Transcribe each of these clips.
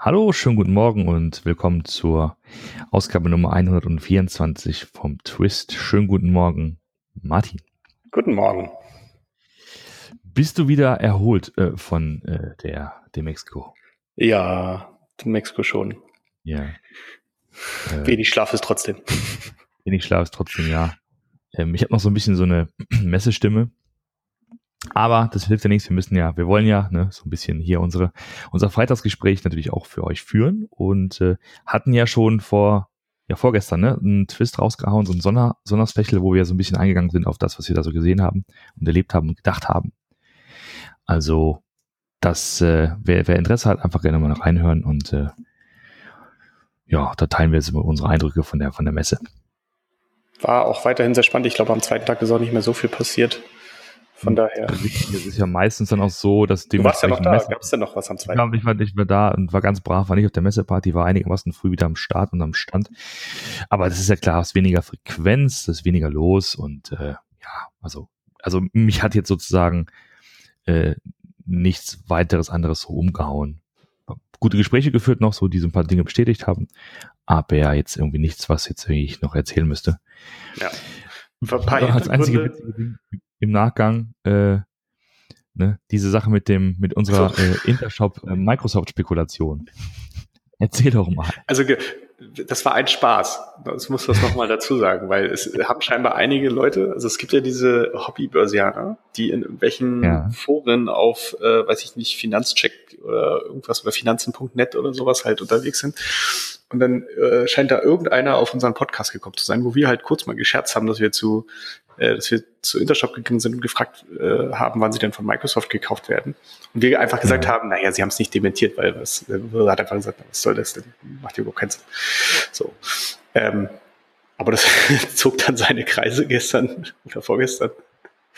Hallo, schönen guten Morgen und willkommen zur Ausgabe Nummer 124 vom Twist. Schönen guten Morgen, Martin. Guten Morgen. Bist du wieder erholt äh, von äh, der dem Mexiko? Ja, dem Mexiko schon. Ja. Äh, wenig Schlaf ist trotzdem. Wenig Schlaf ist trotzdem, ja. Ähm, ich habe noch so ein bisschen so eine Messestimme. Aber das hilft ja nichts. Wir müssen ja, wir wollen ja ne, so ein bisschen hier unsere unser Freitagsgespräch natürlich auch für euch führen und äh, hatten ja schon vor ja vorgestern ne, einen Twist rausgehauen, so ein Sonder Sonderspecial, wo wir so ein bisschen eingegangen sind auf das, was wir da so gesehen haben und erlebt haben und gedacht haben. Also das, äh, wer, wer Interesse hat, einfach gerne mal reinhören und äh, ja, da teilen wir jetzt unsere Eindrücke von der von der Messe. War auch weiterhin sehr spannend. Ich glaube, am zweiten Tag ist auch nicht mehr so viel passiert. Von daher. Das ist ja meistens dann auch so, dass Du warst ja noch da. Gab es denn noch was am zweiten? Ich war, ich war da und war ganz brav, war nicht auf der Messeparty, war einigermaßen früh wieder am Start und am Stand. Aber das ist ja klar, es ist weniger Frequenz, es ist weniger los und äh, ja, also, also mich hat jetzt sozusagen äh, nichts weiteres anderes so umgehauen. Gute Gespräche geführt noch, so die so ein paar Dinge bestätigt haben, aber ja, jetzt irgendwie nichts, was jetzt ich noch erzählen müsste. Ja. Ein paar das einzige witzige Ding, im Nachgang äh, ne, diese Sache mit dem mit unserer äh, Intershop äh, Microsoft Spekulation. Erzähl doch mal. Also das war ein Spaß. Das muss das nochmal dazu sagen, weil es haben scheinbar einige Leute, also es gibt ja diese Hobbybörsianer, die in irgendwelchen ja. Foren auf, äh, weiß ich nicht, Finanzcheck oder irgendwas oder Finanzen.net oder sowas halt unterwegs sind und dann äh, scheint da irgendeiner auf unseren Podcast gekommen zu sein, wo wir halt kurz mal gescherzt haben, dass wir zu, äh, dass wir zu Intershop gegangen sind und gefragt äh, haben, wann sie denn von Microsoft gekauft werden. Und wir einfach gesagt ja. haben, naja, sie haben es nicht dementiert, weil das äh, hat einfach gesagt, was soll das denn? Macht ja überhaupt keinen Sinn. So. Ähm, aber das zog dann seine Kreise gestern oder vorgestern.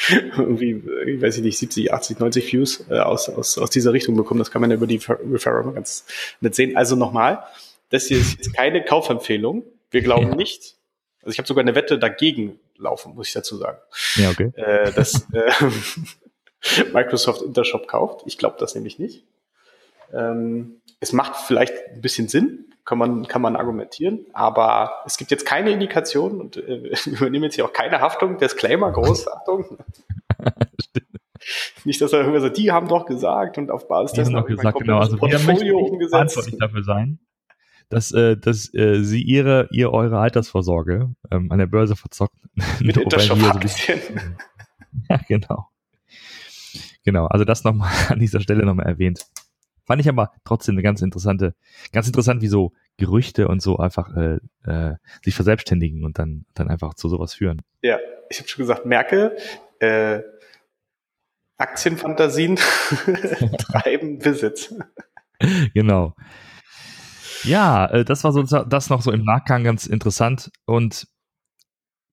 Irgendwie, ich weiß nicht, 70, 80, 90 Views äh, aus, aus, aus dieser Richtung bekommen. Das kann man ja über die Referral ganz nett sehen. Also nochmal, das hier ist jetzt keine Kaufempfehlung. Wir glauben ja. nicht. Also ich habe sogar eine Wette dagegen laufen, muss ich dazu sagen. Ja, okay. Äh, dass äh, Microsoft Intershop kauft. Ich glaube das nämlich nicht. Ähm, es macht vielleicht ein bisschen Sinn, kann man, kann man argumentieren, aber es gibt jetzt keine Indikation und äh, wir übernehmen jetzt hier auch keine Haftung. Disclaimer, Großachtung. Nicht, dass er irgendwer sagt, die haben doch gesagt und auf Basis dessen haben gesagt, genau, also Portfolio wir umgesetzt. verantwortlich dafür sein dass, äh, dass äh, sie ihre, ihr eure Altersvorsorge ähm, an der Börse verzockt. Mit Intershop so bisschen. ja, genau. Genau, also das nochmal an dieser Stelle nochmal erwähnt. Fand ich aber trotzdem eine ganz interessante, ganz interessant, wie so Gerüchte und so einfach äh, äh, sich verselbstständigen und dann, dann einfach zu sowas führen. Ja, ich habe schon gesagt, Merkel, äh, Aktienfantasien treiben Besitz. Genau. Ja, äh, das war so das noch so im Nachgang ganz interessant und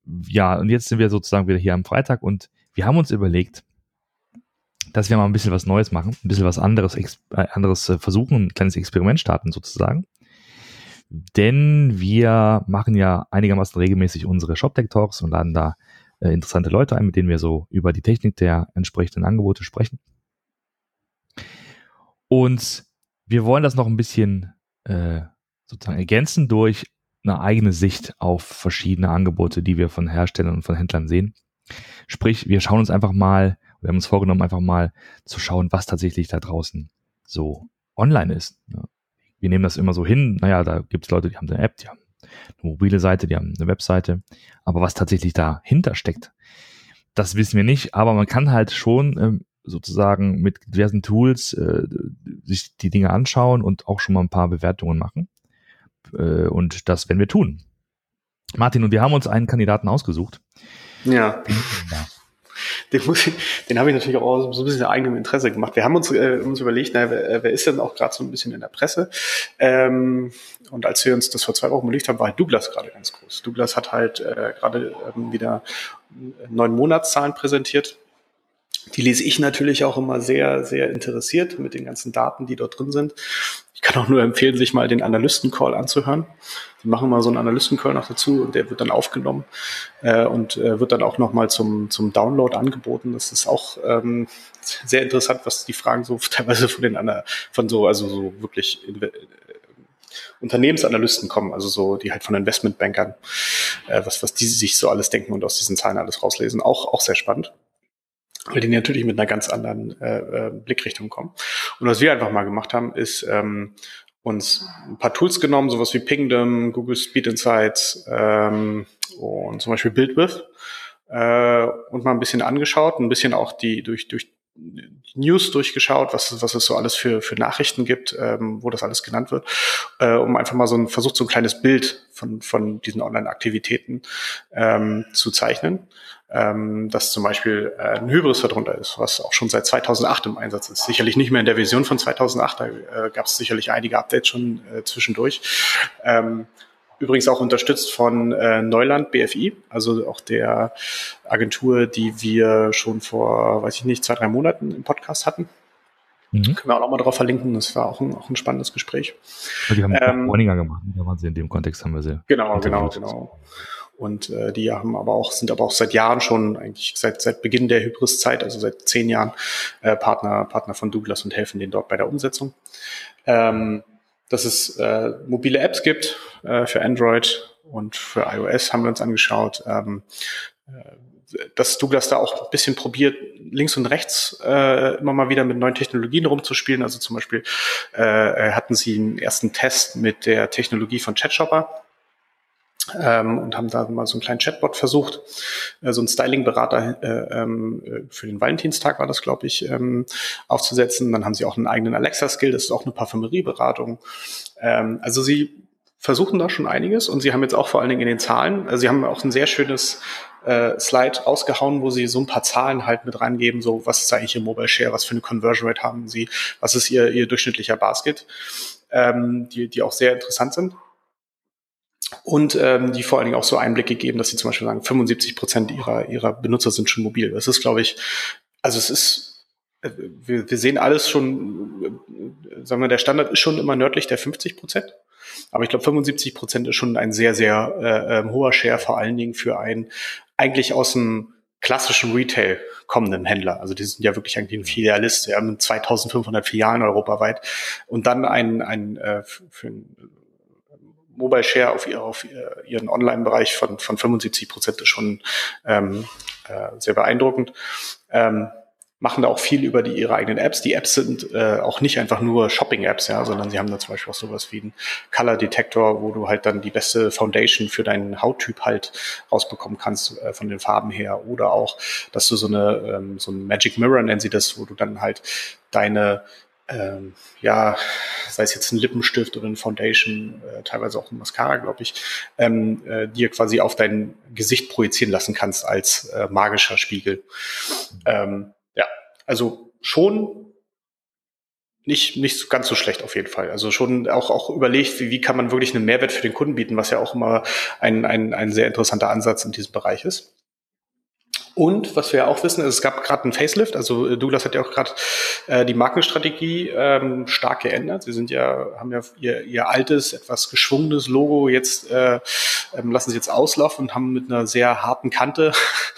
ja, und jetzt sind wir sozusagen wieder hier am Freitag und wir haben uns überlegt, dass wir mal ein bisschen was Neues machen, ein bisschen was anderes, äh, anderes äh, versuchen, ein kleines Experiment starten sozusagen. Denn wir machen ja einigermaßen regelmäßig unsere ShopTech Talks und laden da interessante Leute ein, mit denen wir so über die Technik der entsprechenden Angebote sprechen. Und wir wollen das noch ein bisschen äh, sozusagen ergänzen durch eine eigene Sicht auf verschiedene Angebote, die wir von Herstellern und von Händlern sehen. Sprich, wir schauen uns einfach mal, wir haben uns vorgenommen, einfach mal zu schauen, was tatsächlich da draußen so online ist. Wir nehmen das immer so hin, naja, da gibt es Leute, die haben eine App, die haben eine mobile Seite, die haben eine Webseite, aber was tatsächlich dahinter steckt, das wissen wir nicht, aber man kann halt schon ähm, sozusagen mit diversen Tools äh, sich die Dinge anschauen und auch schon mal ein paar Bewertungen machen. Äh, und das werden wir tun. Martin, und wir haben uns einen Kandidaten ausgesucht. Ja. Den, muss ich, den habe ich natürlich auch so ein bisschen eigenem Interesse gemacht. Wir haben uns, äh, uns überlegt, naja, wer, wer ist denn auch gerade so ein bisschen in der Presse? Ähm, und als wir uns das vor zwei Wochen überlegt haben, war halt Douglas gerade ganz groß. Douglas hat halt äh, gerade ähm, wieder neun Monatszahlen präsentiert Die lese ich natürlich auch immer sehr, sehr interessiert mit den ganzen Daten, die dort drin sind. Ich kann auch nur empfehlen, sich mal den Analysten-Call anzuhören. Die machen mal so einen Analysten-Call noch dazu und der wird dann aufgenommen äh, und äh, wird dann auch nochmal zum, zum Download angeboten. Das ist auch ähm, sehr interessant, was die Fragen so teilweise von den anderen, von so, also so wirklich äh, Unternehmensanalysten kommen, also so, die halt von Investmentbankern, äh, was, was die sich so alles denken und aus diesen Zahlen alles rauslesen. Auch, auch sehr spannend weil die natürlich mit einer ganz anderen äh, äh, Blickrichtung kommen. Und was wir einfach mal gemacht haben, ist ähm, uns ein paar Tools genommen, sowas wie Pingdom, Google Speed Insights ähm, und zum Beispiel BuildWith äh, und mal ein bisschen angeschaut, ein bisschen auch die durch durch News durchgeschaut, was, was es so alles für, für Nachrichten gibt, ähm, wo das alles genannt wird, äh, um einfach mal so ein, versucht, so ein kleines Bild von, von diesen Online-Aktivitäten ähm, zu zeichnen. Ähm, dass zum Beispiel äh, ein Hybris darunter ist, was auch schon seit 2008 im Einsatz ist. Sicherlich nicht mehr in der Version von 2008, da äh, gab es sicherlich einige Updates schon äh, zwischendurch. Ähm, Übrigens auch unterstützt von äh, Neuland BFI, also auch der Agentur, die wir schon vor, weiß ich nicht, zwei, drei Monaten im Podcast hatten. Mhm. Können wir auch nochmal drauf verlinken. Das war auch ein, auch ein spannendes Gespräch. Die haben ähm, Warninger gemacht. Da waren sie in dem Kontext haben wir sie. Genau, genau, genau. Und äh, die haben aber auch, sind aber auch seit Jahren schon, eigentlich seit, seit Beginn der Hybris-Zeit, also seit zehn Jahren, äh, Partner, Partner von Douglas und helfen denen dort bei der Umsetzung. Ähm, dass es äh, mobile Apps gibt äh, für Android und für iOS haben wir uns angeschaut. Ähm, äh, dass Douglas da auch ein bisschen probiert, links und rechts äh, immer mal wieder mit neuen Technologien rumzuspielen. Also zum Beispiel äh, hatten sie einen ersten Test mit der Technologie von ChatShopper ähm, und haben da mal so einen kleinen Chatbot versucht, äh, so einen Styling-Berater äh, ähm, für den Valentinstag war das, glaube ich, ähm, aufzusetzen. Dann haben sie auch einen eigenen Alexa-Skill, das ist auch eine Parfümerieberatung. Ähm, also sie versuchen da schon einiges und sie haben jetzt auch vor allen Dingen in den Zahlen, also sie haben auch ein sehr schönes äh, Slide rausgehauen, wo sie so ein paar Zahlen halt mit reingeben, so was ist eigentlich ihr Mobile Share, was für eine Conversion Rate haben sie, was ist ihr, ihr durchschnittlicher Basket, ähm, die, die auch sehr interessant sind und ähm, die vor allen Dingen auch so Einblicke geben, dass sie zum Beispiel sagen, 75 Prozent ihrer, ihrer Benutzer sind schon mobil. Das ist, glaube ich, also es ist, äh, wir, wir sehen alles schon, äh, sagen wir, der Standard ist schon immer nördlich der 50 Prozent. Aber ich glaube, 75 Prozent ist schon ein sehr, sehr äh, äh, hoher Share, vor allen Dingen für einen eigentlich aus dem klassischen Retail kommenden Händler. Also die sind ja wirklich eigentlich ein Filialist. Wir haben 2500 Filialen europaweit und dann ein, ein äh, für Mobile Share auf, ihr, auf ihren Online-Bereich von, von 75 Prozent ist schon ähm, äh, sehr beeindruckend. Ähm, machen da auch viel über die, ihre eigenen Apps. Die Apps sind äh, auch nicht einfach nur Shopping-Apps, ja, sondern sie haben da zum Beispiel auch sowas wie einen Color Detector, wo du halt dann die beste Foundation für deinen Hauttyp halt rausbekommen kannst äh, von den Farben her. Oder auch, dass du so eine ähm, so ein Magic Mirror nennen sie das, wo du dann halt deine ähm, ja, sei es jetzt ein Lippenstift oder ein Foundation, äh, teilweise auch ein Mascara, glaube ich, ähm, äh, dir quasi auf dein Gesicht projizieren lassen kannst als äh, magischer Spiegel. Ähm, ja, also schon nicht, nicht ganz so schlecht auf jeden Fall. Also schon auch, auch überlegt, wie, wie kann man wirklich einen Mehrwert für den Kunden bieten, was ja auch immer ein, ein, ein sehr interessanter Ansatz in diesem Bereich ist. Und was wir auch wissen, ist, es gab gerade einen Facelift. Also äh, Douglas hat ja auch gerade äh, die Markenstrategie ähm, stark geändert. Sie sind ja, haben ja ihr, ihr altes, etwas geschwungenes Logo jetzt äh, ähm, lassen sie jetzt auslaufen und haben mit einer sehr harten Kante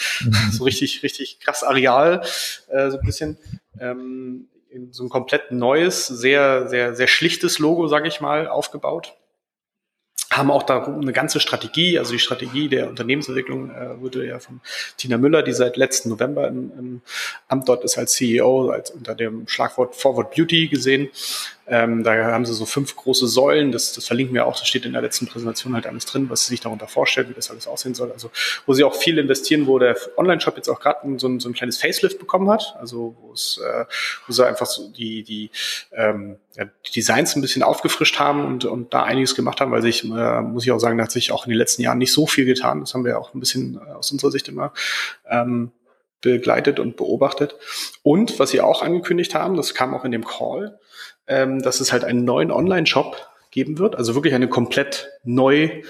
so richtig, richtig krass Areal, äh, so ein bisschen ähm, so ein komplett neues, sehr, sehr, sehr schlichtes Logo, sage ich mal, aufgebaut haben auch darum eine ganze Strategie, also die Strategie der Unternehmensentwicklung äh, wurde ja von Tina Müller, die seit letzten November im, im Amt dort ist als CEO, als unter dem Schlagwort Forward Beauty gesehen. Ähm, da haben sie so fünf große Säulen, das, das verlinken wir auch, das steht in der letzten Präsentation halt alles drin, was sie sich darunter vorstellt, wie das alles aussehen soll. Also wo sie auch viel investieren, wo der Online-Shop jetzt auch gerade so, ein, so ein kleines Facelift bekommen hat, also wo es, äh, wo sie einfach so die, die, ähm, ja, die Designs ein bisschen aufgefrischt haben und, und da einiges gemacht haben, weil sich, äh, muss ich auch sagen, da hat sich auch in den letzten Jahren nicht so viel getan. Das haben wir auch ein bisschen äh, aus unserer Sicht immer ähm, begleitet und beobachtet. Und was sie auch angekündigt haben, das kam auch in dem Call, ähm, dass es halt einen neuen Online-Shop geben wird, also wirklich eine komplett neu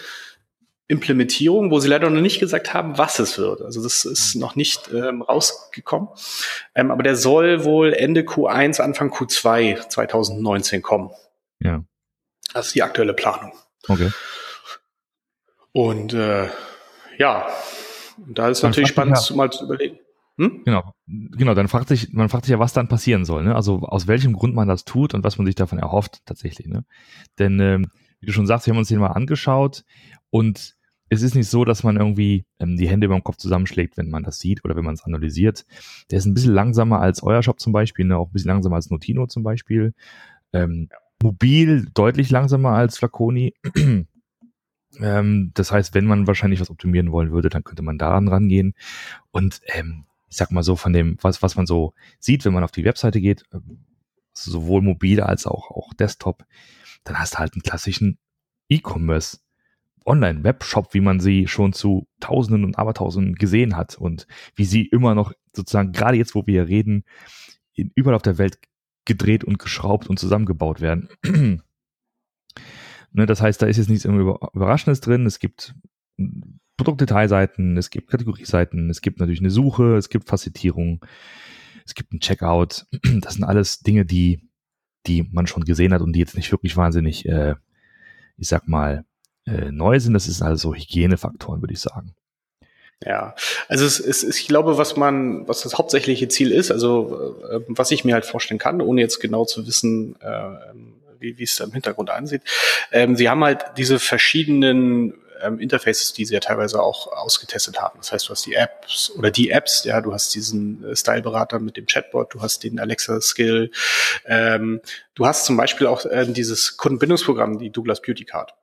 Implementierung, wo sie leider noch nicht gesagt haben, was es wird. Also das ist noch nicht ähm, rausgekommen. Ähm, aber der soll wohl Ende Q1, Anfang Q2 2019 kommen. Ja. Das ist die aktuelle Planung. Okay. Und äh, ja, da ist natürlich spannend, ja. mal zu überlegen. Hm? Genau, genau. Dann fragt sich, man fragt sich ja, was dann passieren soll. Ne? Also aus welchem Grund man das tut und was man sich davon erhofft tatsächlich. Ne? Denn ähm, wie du schon sagst, wir haben uns den mal angeschaut und es ist nicht so, dass man irgendwie ähm, die Hände über dem Kopf zusammenschlägt, wenn man das sieht oder wenn man es analysiert. Der ist ein bisschen langsamer als euer Shop zum Beispiel, ne? auch ein bisschen langsamer als Notino zum Beispiel. Ähm. Mobil deutlich langsamer als Flaconi. ähm, das heißt, wenn man wahrscheinlich was optimieren wollen würde, dann könnte man daran rangehen. Und ähm, ich sag mal so von dem, was, was man so sieht, wenn man auf die Webseite geht, ähm, sowohl mobil als auch, auch Desktop, dann hast du halt einen klassischen E-Commerce Online-Webshop, wie man sie schon zu Tausenden und Abertausenden gesehen hat und wie sie immer noch sozusagen, gerade jetzt, wo wir hier reden, in, überall auf der Welt gedreht und geschraubt und zusammengebaut werden. ne, das heißt, da ist jetzt nichts Überraschendes drin. Es gibt Produktdetailseiten, es gibt Kategorieseiten, es gibt natürlich eine Suche, es gibt Facettierung, es gibt ein Checkout. Das sind alles Dinge, die, die man schon gesehen hat und die jetzt nicht wirklich wahnsinnig, äh, ich sag mal, äh, neu sind. Das ist also Hygienefaktoren, würde ich sagen. Ja, also es ist, ich glaube, was man, was das hauptsächliche Ziel ist, also äh, was ich mir halt vorstellen kann, ohne jetzt genau zu wissen, äh, wie, wie es da im Hintergrund ansieht. Ähm, sie haben halt diese verschiedenen ähm, Interfaces, die sie ja teilweise auch ausgetestet haben. Das heißt, du hast die Apps oder die Apps, ja, du hast diesen äh, Styleberater mit dem Chatbot, du hast den Alexa-Skill, ähm, du hast zum Beispiel auch äh, dieses Kundenbindungsprogramm, die Douglas Beauty Card.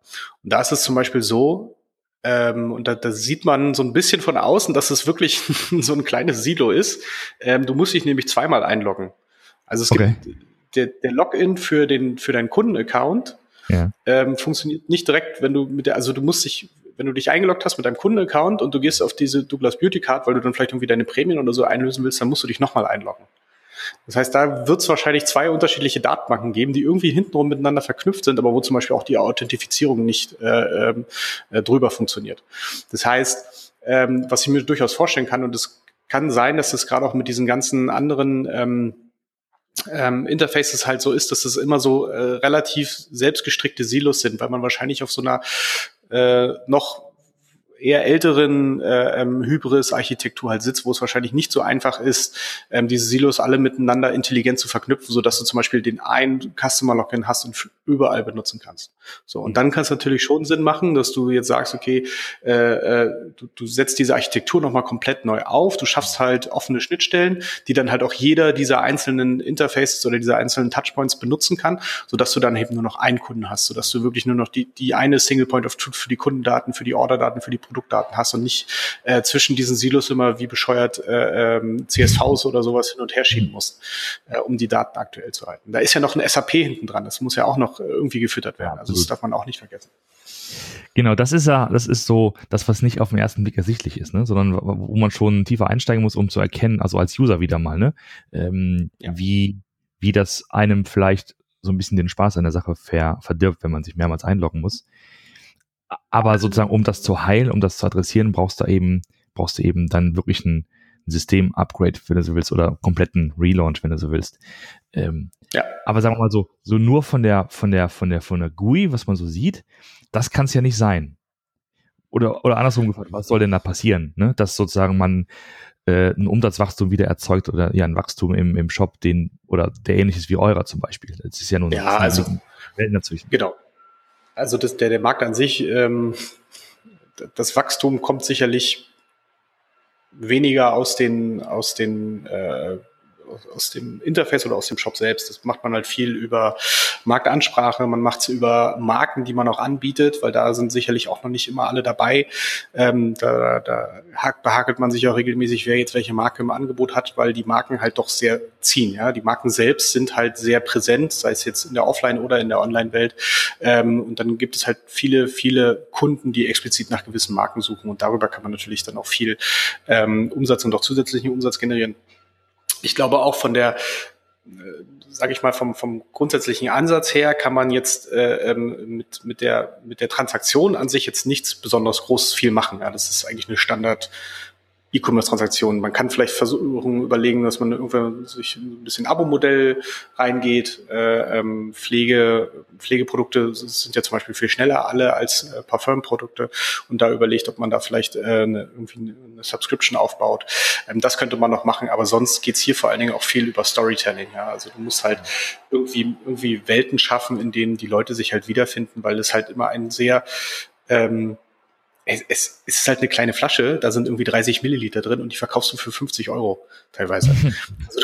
Und da ist es zum Beispiel so, ähm, und da, da sieht man so ein bisschen von außen, dass es wirklich so ein kleines Silo ist. Ähm, du musst dich nämlich zweimal einloggen. Also es okay. gibt der, der Login für den für deinen Kundenaccount ähm, funktioniert nicht direkt, wenn du mit der, also du musst dich, wenn du dich eingeloggt hast mit deinem Kundenaccount und du gehst auf diese Douglas Beauty Card, weil du dann vielleicht irgendwie deine Prämien oder so einlösen willst, dann musst du dich nochmal einloggen. Das heißt, da wird es wahrscheinlich zwei unterschiedliche Datenbanken geben, die irgendwie hintenrum miteinander verknüpft sind, aber wo zum Beispiel auch die Authentifizierung nicht äh, äh, drüber funktioniert. Das heißt, ähm, was ich mir durchaus vorstellen kann, und es kann sein, dass das gerade auch mit diesen ganzen anderen ähm, ähm, Interfaces halt so ist, dass es immer so äh, relativ selbstgestrickte Silos sind, weil man wahrscheinlich auf so einer äh, noch eher älteren äh, ähm, Hybris-Architektur halt sitzt, wo es wahrscheinlich nicht so einfach ist, ähm, diese Silos alle miteinander intelligent zu verknüpfen, so dass du zum Beispiel den einen Customer-Login hast und überall benutzen kannst. So und dann kann es natürlich schon Sinn machen, dass du jetzt sagst, okay, äh, äh, du, du setzt diese Architektur nochmal komplett neu auf, du schaffst halt offene Schnittstellen, die dann halt auch jeder dieser einzelnen Interfaces oder dieser einzelnen Touchpoints benutzen kann, so dass du dann eben nur noch einen Kunden hast, so dass du wirklich nur noch die die eine Single Point of Truth für die Kundendaten, für die Orderdaten, für die Produktdaten hast und nicht äh, zwischen diesen Silos immer wie bescheuert äh, ähm, CSVs oder sowas hin und her schieben musst, äh, um die Daten aktuell zu halten. Da ist ja noch ein SAP hinten dran, das muss ja auch noch irgendwie gefüttert werden. Also das darf man auch nicht vergessen. Genau, das ist ja, das ist so das, was nicht auf den ersten Blick ersichtlich ist, ne? sondern wo man schon tiefer einsteigen muss, um zu erkennen, also als User wieder mal, ne? Ähm, ja. wie, wie das einem vielleicht so ein bisschen den Spaß an der Sache ver verdirbt, wenn man sich mehrmals einloggen muss. Aber sozusagen, um das zu heilen, um das zu adressieren, brauchst du eben, brauchst du eben dann wirklich ein System-Upgrade, wenn du so willst, oder kompletten Relaunch, wenn du so willst. Ähm, ja. Aber sagen wir mal so, so nur von der, von der, von der, von der GUI, was man so sieht, das kann es ja nicht sein. Oder, oder andersrum gefragt, was soll denn da passieren? Ne? Dass sozusagen man äh, ein Umsatzwachstum wieder erzeugt oder ja ein Wachstum im, im Shop, den oder der ähnlich ist wie eurer zum Beispiel. Das ist ja nun ja, also, Welten dazwischen. Genau. Also das, der, der Markt an sich, ähm, das Wachstum kommt sicherlich weniger aus den, aus den äh, aus dem Interface oder aus dem Shop selbst. Das macht man halt viel über Marktansprache, man macht es über Marken, die man auch anbietet, weil da sind sicherlich auch noch nicht immer alle dabei. Ähm, da da behakelt man sich auch regelmäßig, wer jetzt welche Marke im Angebot hat, weil die Marken halt doch sehr ziehen. Ja, die Marken selbst sind halt sehr präsent, sei es jetzt in der Offline- oder in der Online-Welt. Ähm, und dann gibt es halt viele, viele Kunden, die explizit nach gewissen Marken suchen. Und darüber kann man natürlich dann auch viel ähm, Umsatz und auch zusätzlichen Umsatz generieren ich glaube auch von der sage ich mal, vom, vom grundsätzlichen Ansatz her kann man jetzt äh, ähm, mit, mit, der, mit der Transaktion an sich jetzt nichts besonders großes viel machen. Ja, das ist eigentlich eine Standard E-Commerce-Transaktionen. Man kann vielleicht versuchen, überlegen, dass man irgendwann sich ein bisschen Abo-Modell reingeht. Äh, ähm, Pflege, Pflegeprodukte sind ja zum Beispiel viel schneller alle als äh, Parfum-Produkte und da überlegt, ob man da vielleicht äh, eine, irgendwie eine Subscription aufbaut. Ähm, das könnte man noch machen, aber sonst geht's hier vor allen Dingen auch viel über Storytelling. Ja? Also du musst halt irgendwie, irgendwie Welten schaffen, in denen die Leute sich halt wiederfinden, weil es halt immer ein sehr ähm, es, es ist halt eine kleine Flasche, da sind irgendwie 30 Milliliter drin und die verkaufst du für 50 Euro teilweise. also,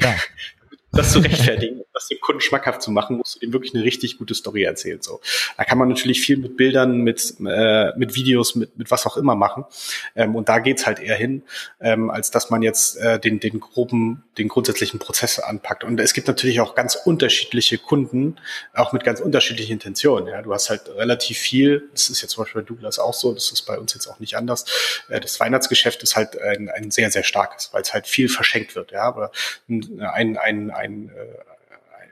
ja, das zu rechtfertigen, das dem Kunden schmackhaft zu machen, musst du ihm wirklich eine richtig gute Story erzählen. So, da kann man natürlich viel mit Bildern, mit äh, mit Videos, mit mit was auch immer machen. Ähm, und da geht's halt eher hin, ähm, als dass man jetzt äh, den den groben, den grundsätzlichen Prozess anpackt. Und es gibt natürlich auch ganz unterschiedliche Kunden, auch mit ganz unterschiedlichen Intentionen. Ja, du hast halt relativ viel. Das ist jetzt zum Beispiel bei Douglas auch so. Das ist bei uns jetzt auch nicht anders. Äh, das Weihnachtsgeschäft ist halt ein, ein sehr sehr starkes, weil es halt viel verschenkt wird. Ja, aber ein ein, ein ein, äh,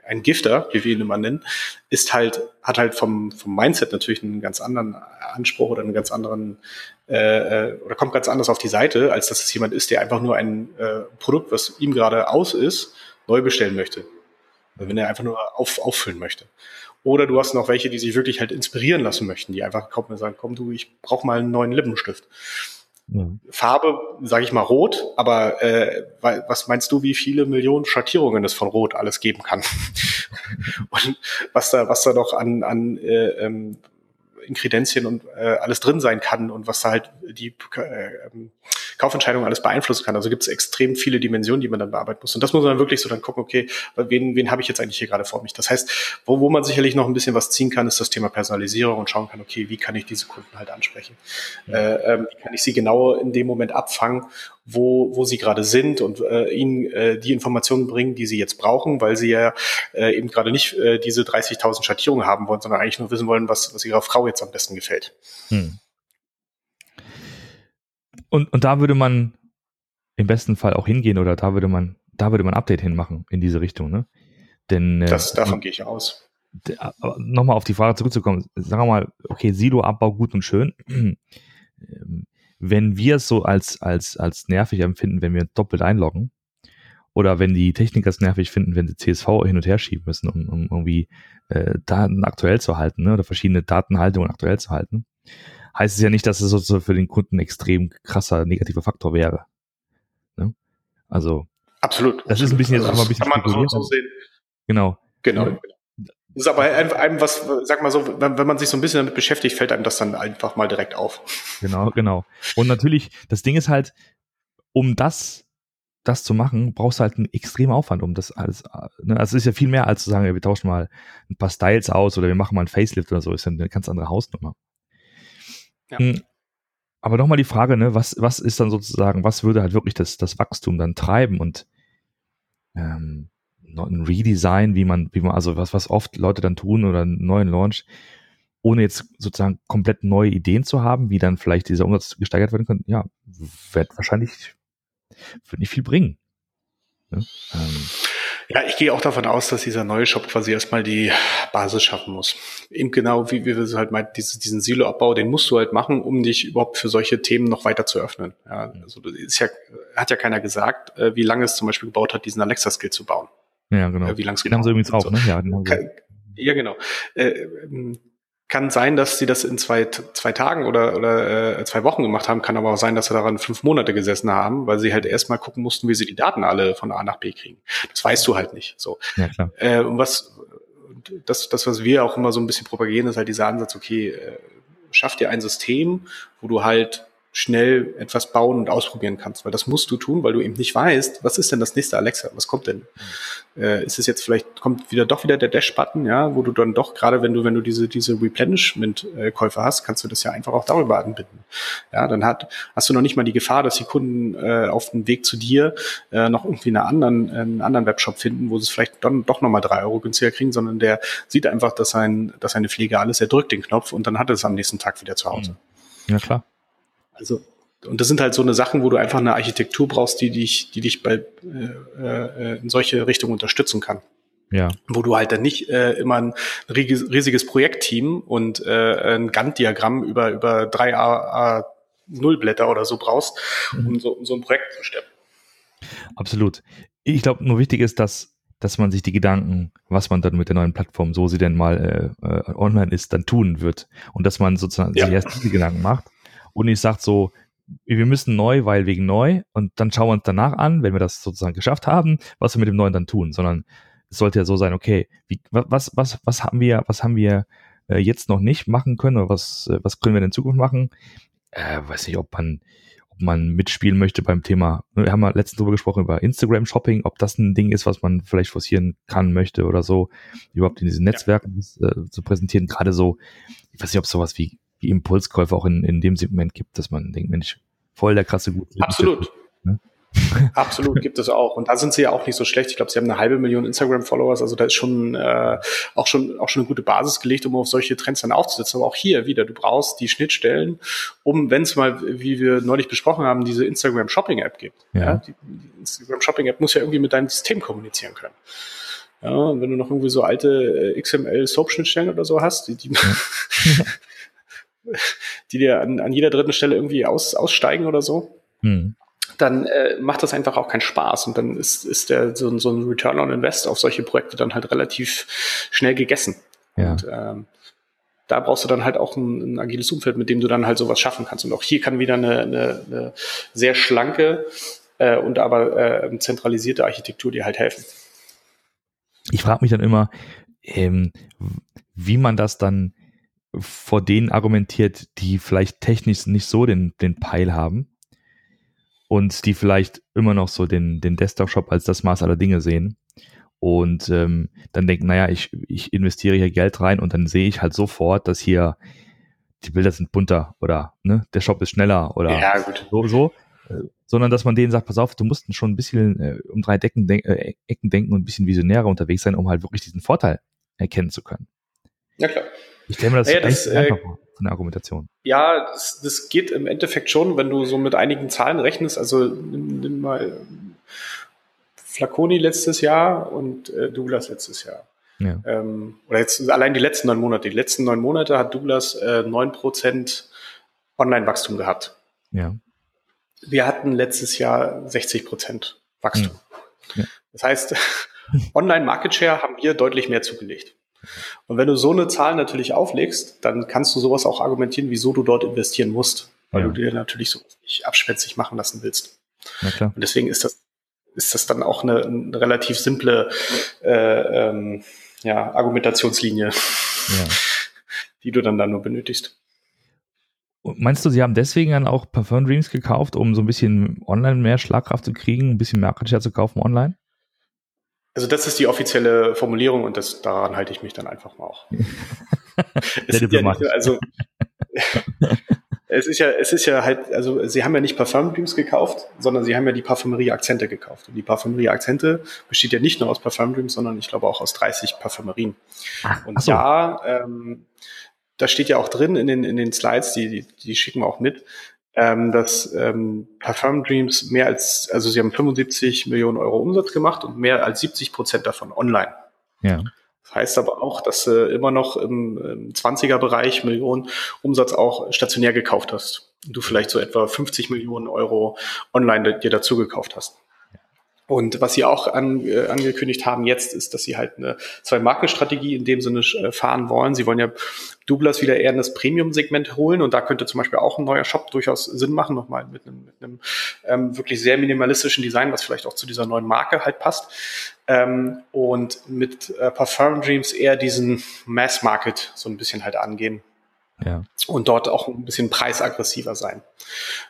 ein Gifter, wie wir ihn immer nennen, ist halt, hat halt vom, vom Mindset natürlich einen ganz anderen Anspruch oder einen ganz anderen äh, äh, oder kommt ganz anders auf die Seite, als dass es jemand ist, der einfach nur ein äh, Produkt, was ihm gerade aus ist, neu bestellen möchte. Also wenn er einfach nur auf, auffüllen möchte. Oder du hast noch welche, die sich wirklich halt inspirieren lassen möchten, die einfach kommen und sagen, komm du, ich brauche mal einen neuen Lippenstift. Ja. Farbe, sage ich mal, rot, aber äh, was meinst du, wie viele Millionen Schattierungen es von Rot alles geben kann? Und was da, was da noch an, an äh, ähm, Inkredenzien und äh, alles drin sein kann und was da halt die äh, ähm, Kaufentscheidung alles beeinflussen kann. Also gibt es extrem viele Dimensionen, die man dann bearbeiten muss. Und das muss man wirklich so dann gucken, okay, wen, wen habe ich jetzt eigentlich hier gerade vor mich? Das heißt, wo, wo man sicherlich noch ein bisschen was ziehen kann, ist das Thema Personalisierung und schauen kann, okay, wie kann ich diese Kunden halt ansprechen? Ja. Äh, ähm, wie kann ich sie genau in dem Moment abfangen, wo, wo sie gerade sind und äh, ihnen äh, die Informationen bringen, die sie jetzt brauchen, weil sie ja äh, eben gerade nicht äh, diese 30.000 Schattierungen haben wollen, sondern eigentlich nur wissen wollen, was, was ihrer Frau jetzt am besten gefällt. Hm. Und, und da würde man im besten Fall auch hingehen oder da würde man, da würde man Update hinmachen in diese Richtung, ne? Denn äh, das, davon gehe ich aus. Nochmal auf die Frage zurückzukommen, sagen wir mal, okay, Silo-Abbau gut und schön. wenn wir es so als, als, als nervig empfinden, wenn wir doppelt einloggen, oder wenn die Techniker es nervig finden, wenn sie CSV hin und her schieben müssen, um, um irgendwie äh, Daten aktuell zu halten, ne, oder verschiedene Datenhaltungen aktuell zu halten, heißt es ja nicht, dass es sozusagen für den Kunden extrem krasser negativer Faktor wäre. Ne? Also absolut. Das ist ein bisschen jetzt also, einfach ein bisschen kann man so sehen. Genau. Genau. Ja. Das ist aber einem, was, sag mal so, wenn, wenn man sich so ein bisschen damit beschäftigt, fällt einem das dann einfach mal direkt auf. Genau, genau. Und natürlich, das Ding ist halt, um das, das zu machen, brauchst du halt einen extremen Aufwand, um das alles, ne? also es ist ja viel mehr als zu sagen, wir tauschen mal ein paar Styles aus oder wir machen mal ein Facelift oder so, ist ja eine ganz andere Hausnummer. Ja. Hm. Aber nochmal die Frage, ne, was, was ist dann sozusagen, was würde halt wirklich das, das Wachstum dann treiben und ähm, ein Redesign, wie man, wie man, also was, was oft Leute dann tun oder einen neuen Launch, ohne jetzt sozusagen komplett neue Ideen zu haben, wie dann vielleicht dieser Umsatz gesteigert werden könnte, ja, wird wahrscheinlich, wird nicht viel bringen. Ja, ähm, ja, ich gehe auch davon aus, dass dieser neue Shop quasi erstmal die Basis schaffen muss. Eben genau wie, wie wir es halt meinen, diese, diesen Silo-Abbau, den musst du halt machen, um dich überhaupt für solche Themen noch weiter zu öffnen. Ja, also ist ja, hat ja keiner gesagt, äh, wie lange es zum Beispiel gebraucht hat, diesen Alexa-Skill zu bauen. Ja, genau. Wie lange es Den haben sie übrigens auch, so. ne? Ja, ja genau. Äh, ähm, kann sein, dass sie das in zwei, zwei Tagen oder, oder äh, zwei Wochen gemacht haben, kann aber auch sein, dass sie daran fünf Monate gesessen haben, weil sie halt erstmal gucken mussten, wie sie die Daten alle von A nach B kriegen. Das weißt du halt nicht. So. Ja, klar. Äh, und was das, das, was wir auch immer so ein bisschen propagieren, ist halt dieser Ansatz, okay, äh, schaff dir ein System, wo du halt schnell etwas bauen und ausprobieren kannst, weil das musst du tun, weil du eben nicht weißt, was ist denn das nächste Alexa, was kommt denn? Äh, ist es jetzt vielleicht, kommt wieder doch wieder der Dash-Button, ja, wo du dann doch, gerade wenn du, wenn du diese, diese Replenishment-Käufe hast, kannst du das ja einfach auch darüber anbinden. Ja, dann hat, hast du noch nicht mal die Gefahr, dass die Kunden äh, auf dem Weg zu dir äh, noch irgendwie einen anderen, einen anderen Webshop finden, wo sie es vielleicht dann doch nochmal drei Euro günstiger kriegen, sondern der sieht einfach, dass sein, dass seine Pflege alles, er drückt den Knopf und dann hat er es am nächsten Tag wieder zu Hause. Ja, klar. Also und das sind halt so eine Sachen, wo du einfach eine Architektur brauchst, die dich, die dich bei äh, äh, in solche Richtungen unterstützen kann. Ja. Wo du halt dann nicht äh, immer ein riesiges Projektteam und äh, ein Gantt-Diagramm über, über drei A, A Nullblätter oder so brauchst, um mhm. so, um so ein Projekt zu stemmen. Absolut. Ich glaube, nur wichtig ist, dass, dass man sich die Gedanken, was man dann mit der neuen Plattform, so sie denn mal äh, äh online ist, dann tun wird. Und dass man sozusagen ja. sich erst diese Gedanken macht und nicht sagt so, wir müssen neu, weil wegen neu und dann schauen wir uns danach an, wenn wir das sozusagen geschafft haben, was wir mit dem neuen dann tun, sondern es sollte ja so sein, okay, wie, was, was, was haben wir, was haben wir äh, jetzt noch nicht machen können oder was, äh, was können wir in Zukunft machen? Äh, weiß nicht, ob man, ob man mitspielen möchte beim Thema. Wir haben ja letztens darüber gesprochen über Instagram Shopping, ob das ein Ding ist, was man vielleicht forcieren kann, möchte oder so, überhaupt in diesen Netzwerken ja. äh, zu präsentieren. Gerade so, ich weiß nicht, ob sowas wie, wie Impulskäufe auch in, in dem Segment gibt, dass man denkt, Mensch, voll der krasse Gut. Absolut. Ne? Absolut, gibt es auch. Und da sind sie ja auch nicht so schlecht. Ich glaube, sie haben eine halbe Million Instagram-Followers. Also da ist schon äh, auch schon auch schon eine gute Basis gelegt, um auf solche Trends dann aufzusetzen. Aber auch hier wieder, du brauchst die Schnittstellen, um, wenn es mal, wie wir neulich besprochen haben, diese Instagram Shopping App gibt. Ja. ja die, die Instagram Shopping App muss ja irgendwie mit deinem System kommunizieren können. Ja, und wenn du noch irgendwie so alte äh, XML-Soap-Schnittstellen oder so hast, die, die, ja. die dir an, an jeder dritten Stelle irgendwie aus, aussteigen oder so, hm dann äh, macht das einfach auch keinen Spaß. Und dann ist, ist der, so, so ein Return on Invest auf solche Projekte dann halt relativ schnell gegessen. Ja. Und ähm, da brauchst du dann halt auch ein, ein, agiles Umfeld, mit dem du dann halt sowas schaffen kannst. Und auch hier kann wieder eine, eine, eine sehr schlanke äh, und aber äh, zentralisierte Architektur dir halt helfen. Ich frage mich dann immer, ähm, wie man das dann vor denen argumentiert, die vielleicht technisch nicht so den, den Peil haben und die vielleicht immer noch so den, den Desktop-Shop als das Maß aller Dinge sehen und ähm, dann denken, naja, ich, ich investiere hier Geld rein und dann sehe ich halt sofort, dass hier die Bilder sind bunter oder ne, der Shop ist schneller oder ja, so, so. Sondern dass man denen sagt, pass auf, du musst schon ein bisschen äh, um drei Decken, denk, äh, Ecken denken und ein bisschen visionärer unterwegs sein, um halt wirklich diesen Vorteil erkennen zu können. Ja, klar. Ich stelle mir das, ja, das äh, einfach vor von der Argumentation. Ja, das, das geht im Endeffekt schon, wenn du so mit einigen Zahlen rechnest. Also nimm, nimm mal Flaconi letztes Jahr und äh, Douglas letztes Jahr. Ja. Ähm, oder jetzt allein die letzten neun Monate. Die letzten neun Monate hat Douglas äh, neun äh, Prozent Online-Wachstum gehabt. Ja. Wir hatten letztes Jahr 60 Prozent Wachstum. Ja. Das heißt, Online-Market Share haben wir deutlich mehr zugelegt. Und wenn du so eine Zahl natürlich auflegst, dann kannst du sowas auch argumentieren, wieso du dort investieren musst, weil ja. du dir natürlich so nicht abspätzig machen lassen willst. Und deswegen ist das, ist das dann auch eine, eine relativ simple äh, ähm, ja, Argumentationslinie, ja. die du dann, dann nur benötigst. Meinst du, sie haben deswegen dann auch Parfum Dreams gekauft, um so ein bisschen online mehr Schlagkraft zu kriegen, ein bisschen Market Share zu kaufen online? Also das ist die offizielle Formulierung und das, daran halte ich mich dann einfach mal auch. es ja nicht, also es ist ja, es ist ja halt, also sie haben ja nicht Parfum Dreams gekauft, sondern sie haben ja die Parfümerie Akzente gekauft. Und die Parfümerie Akzente besteht ja nicht nur aus Parfum Dreams, sondern ich glaube auch aus 30 Parfümerien. Ach, und so. ja, ähm, da steht ja auch drin in den, in den Slides, die, die, die schicken wir auch mit, ähm, dass ähm, Parfum Dreams mehr als, also sie haben 75 Millionen Euro Umsatz gemacht und mehr als 70 Prozent davon online. Ja. Das heißt aber auch, dass du immer noch im, im 20er-Bereich Millionen Umsatz auch stationär gekauft hast. Und du vielleicht so etwa 50 Millionen Euro online dir dazu gekauft hast. Und was sie auch an, äh, angekündigt haben jetzt, ist, dass sie halt eine Zwei-Marken-Strategie in dem Sinne äh, fahren wollen. Sie wollen ja Douglas wieder eher in das Premium-Segment holen und da könnte zum Beispiel auch ein neuer Shop durchaus Sinn machen, nochmal mit einem, mit einem ähm, wirklich sehr minimalistischen Design, was vielleicht auch zu dieser neuen Marke halt passt. Ähm, und mit äh, Parfum Dreams eher diesen Mass-Market so ein bisschen halt angehen. Ja. Und dort auch ein bisschen preisaggressiver sein.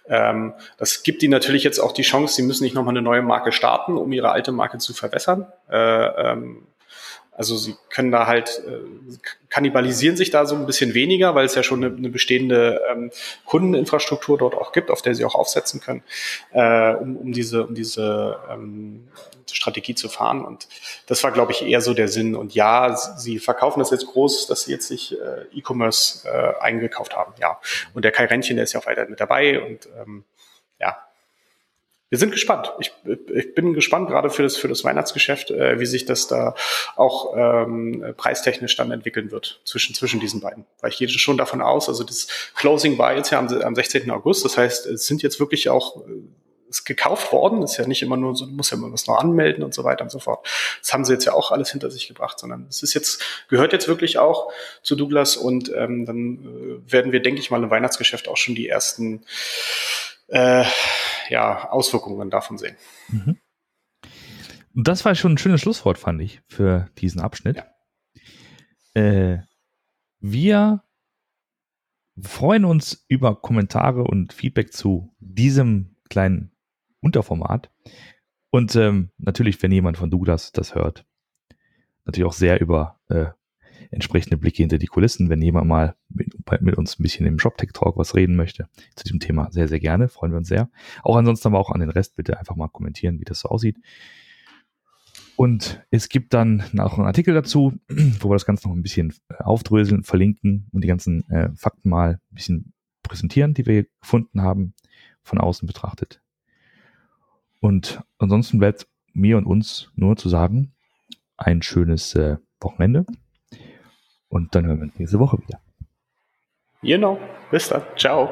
Ähm, das gibt ihnen natürlich jetzt auch die Chance, sie müssen nicht nochmal eine neue Marke starten, um ihre alte Marke zu verwässern. Äh, ähm, also sie können da halt, äh, kannibalisieren sich da so ein bisschen weniger, weil es ja schon eine, eine bestehende ähm, Kundeninfrastruktur dort auch gibt, auf der sie auch aufsetzen können, äh, um, um diese, um diese ähm, Strategie zu fahren. Und das war, glaube ich, eher so der Sinn. Und ja, sie verkaufen das jetzt groß, dass sie jetzt sich äh, E-Commerce äh, eingekauft haben. Ja. Und der Kai Rentchen, der ist ja auch weiter mit dabei und ähm, wir sind gespannt. Ich, ich bin gespannt gerade für das, für das Weihnachtsgeschäft, äh, wie sich das da auch ähm, preistechnisch dann entwickeln wird zwischen, zwischen diesen beiden. Weil ich gehe schon davon aus, also das Closing war jetzt ja am, am 16. August, das heißt, es sind jetzt wirklich auch ist gekauft worden, ist ja nicht immer nur so, du musst ja immer was noch anmelden und so weiter und so fort. Das haben sie jetzt ja auch alles hinter sich gebracht, sondern es ist jetzt, gehört jetzt wirklich auch zu Douglas und ähm, dann äh, werden wir, denke ich mal, im Weihnachtsgeschäft auch schon die ersten äh, ja, Auswirkungen davon sehen. Mhm. Das war schon ein schönes Schlusswort, fand ich, für diesen Abschnitt. Ja. Äh, wir freuen uns über Kommentare und Feedback zu diesem kleinen Unterformat. Und ähm, natürlich, wenn jemand von Douglas das hört, natürlich auch sehr über äh, entsprechende Blicke hinter die Kulissen, wenn jemand mal mit, mit uns ein bisschen im ShopTech-Talk was reden möchte zu diesem Thema, sehr, sehr gerne, freuen wir uns sehr. Auch ansonsten aber auch an den Rest bitte einfach mal kommentieren, wie das so aussieht. Und es gibt dann auch einen Artikel dazu, wo wir das Ganze noch ein bisschen äh, aufdröseln, verlinken und die ganzen äh, Fakten mal ein bisschen präsentieren, die wir gefunden haben, von außen betrachtet. Und ansonsten bleibt mir und uns nur zu sagen, ein schönes äh, Wochenende. Und dann hören wir uns nächste Woche wieder. Genau. Bis dann. Ciao.